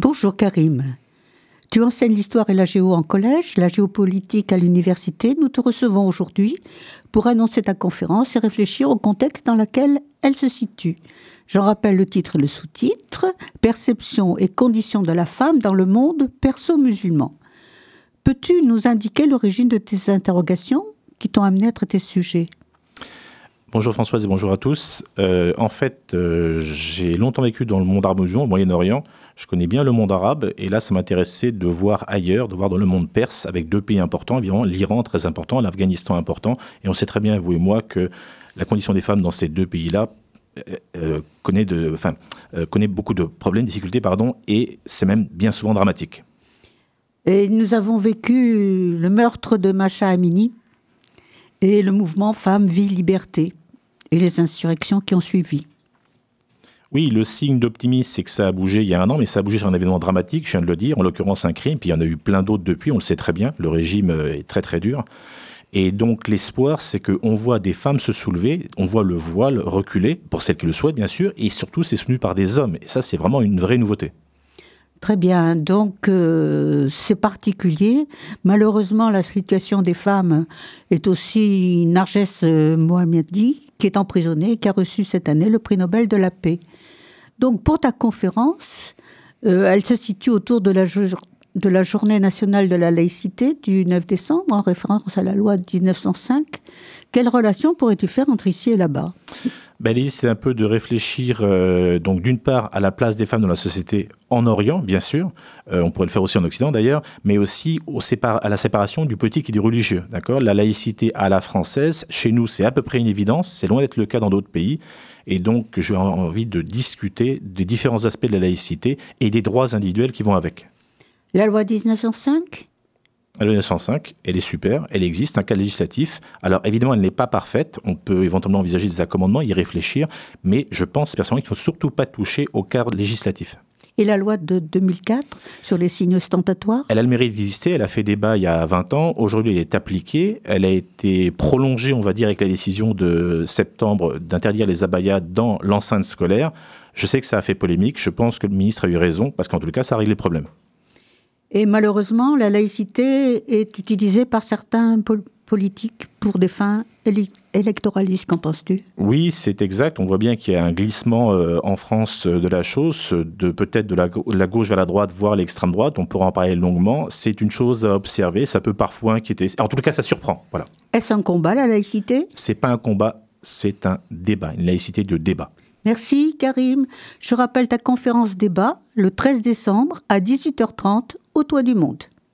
Bonjour Karim. Tu enseignes l'histoire et la géo en collège, la géopolitique à l'université. Nous te recevons aujourd'hui pour annoncer ta conférence et réfléchir au contexte dans lequel elle se situe. J'en rappelle le titre et le sous-titre Perception et conditions de la femme dans le monde perso-musulman. Peux-tu nous indiquer l'origine de tes interrogations qui t'ont amené à traiter ce sujet? Bonjour Françoise et bonjour à tous. Euh, en fait, euh, j'ai longtemps vécu dans le monde arabe musulman, au Moyen-Orient. Je connais bien le monde arabe et là, ça m'intéressait de voir ailleurs, de voir dans le monde perse, avec deux pays importants, évidemment, l'Iran très important, l'Afghanistan important. Et on sait très bien, vous et moi, que la condition des femmes dans ces deux pays-là euh, connaît, beaucoup de problèmes, difficultés, pardon, et c'est même bien souvent dramatique. Et nous avons vécu le meurtre de Macha Amini et le mouvement Femmes, Vie, Liberté et les insurrections qui ont suivi. Oui, le signe d'optimisme, c'est que ça a bougé il y a un an, mais ça a bougé sur un événement dramatique, je viens de le dire, en l'occurrence un crime, puis il y en a eu plein d'autres depuis, on le sait très bien, le régime euh, est très très dur. Et donc l'espoir, c'est qu'on voit des femmes se soulever, on voit le voile reculer, pour celles qui le souhaitent bien sûr, et surtout c'est soutenu par des hommes. Et ça, c'est vraiment une vraie nouveauté. Très bien, donc euh, c'est particulier. Malheureusement, la situation des femmes est aussi Narges euh, Mohammadi, qui est emprisonnée et qui a reçu cette année le prix Nobel de la paix. Donc pour ta conférence, euh, elle se situe autour de la, de la Journée nationale de la laïcité du 9 décembre, en référence à la loi de 1905. Quelle relation pourrais-tu faire entre ici et là-bas? L'idée, c'est un peu de réfléchir, euh, donc d'une part, à la place des femmes dans la société en Orient, bien sûr, euh, on pourrait le faire aussi en Occident d'ailleurs, mais aussi au à la séparation du politique et du religieux. D'accord? La laïcité à la française, chez nous, c'est à peu près une évidence, c'est loin d'être le cas dans d'autres pays. Et donc, j'ai envie de discuter des différents aspects de la laïcité et des droits individuels qui vont avec. La loi 1905 la loi 1905, elle est super, elle existe, un cas législatif. Alors évidemment, elle n'est pas parfaite, on peut éventuellement envisager des accommodements, y réfléchir, mais je pense personnellement qu'il ne faut surtout pas toucher au cadre législatif. Et la loi de 2004 sur les signes ostentatoires? Elle a le mérite d'exister, elle a fait débat il y a 20 ans, aujourd'hui elle est appliquée, elle a été prolongée, on va dire, avec la décision de septembre d'interdire les abayas dans l'enceinte scolaire. Je sais que ça a fait polémique, je pense que le ministre a eu raison, parce qu'en tout cas, ça règle les problèmes. Et malheureusement, la laïcité est utilisée par certains politiques pour des fins électoralistes. Qu'en penses-tu? Oui, c'est exact. On voit bien qu'il y a un glissement euh, en France euh, de la chose, de peut-être de la, gauche vers la droite, voire l'extrême droite. On pourra en parler longuement. C'est une chose à observer. Ça peut parfois inquiéter. En tout cas, ça surprend. Voilà. Est-ce un combat, la laïcité? C'est pas un combat, c'est un débat, une laïcité de débat. Merci Karim. Je rappelle ta conférence débat le 13 décembre à 18h30 au Toit du Monde.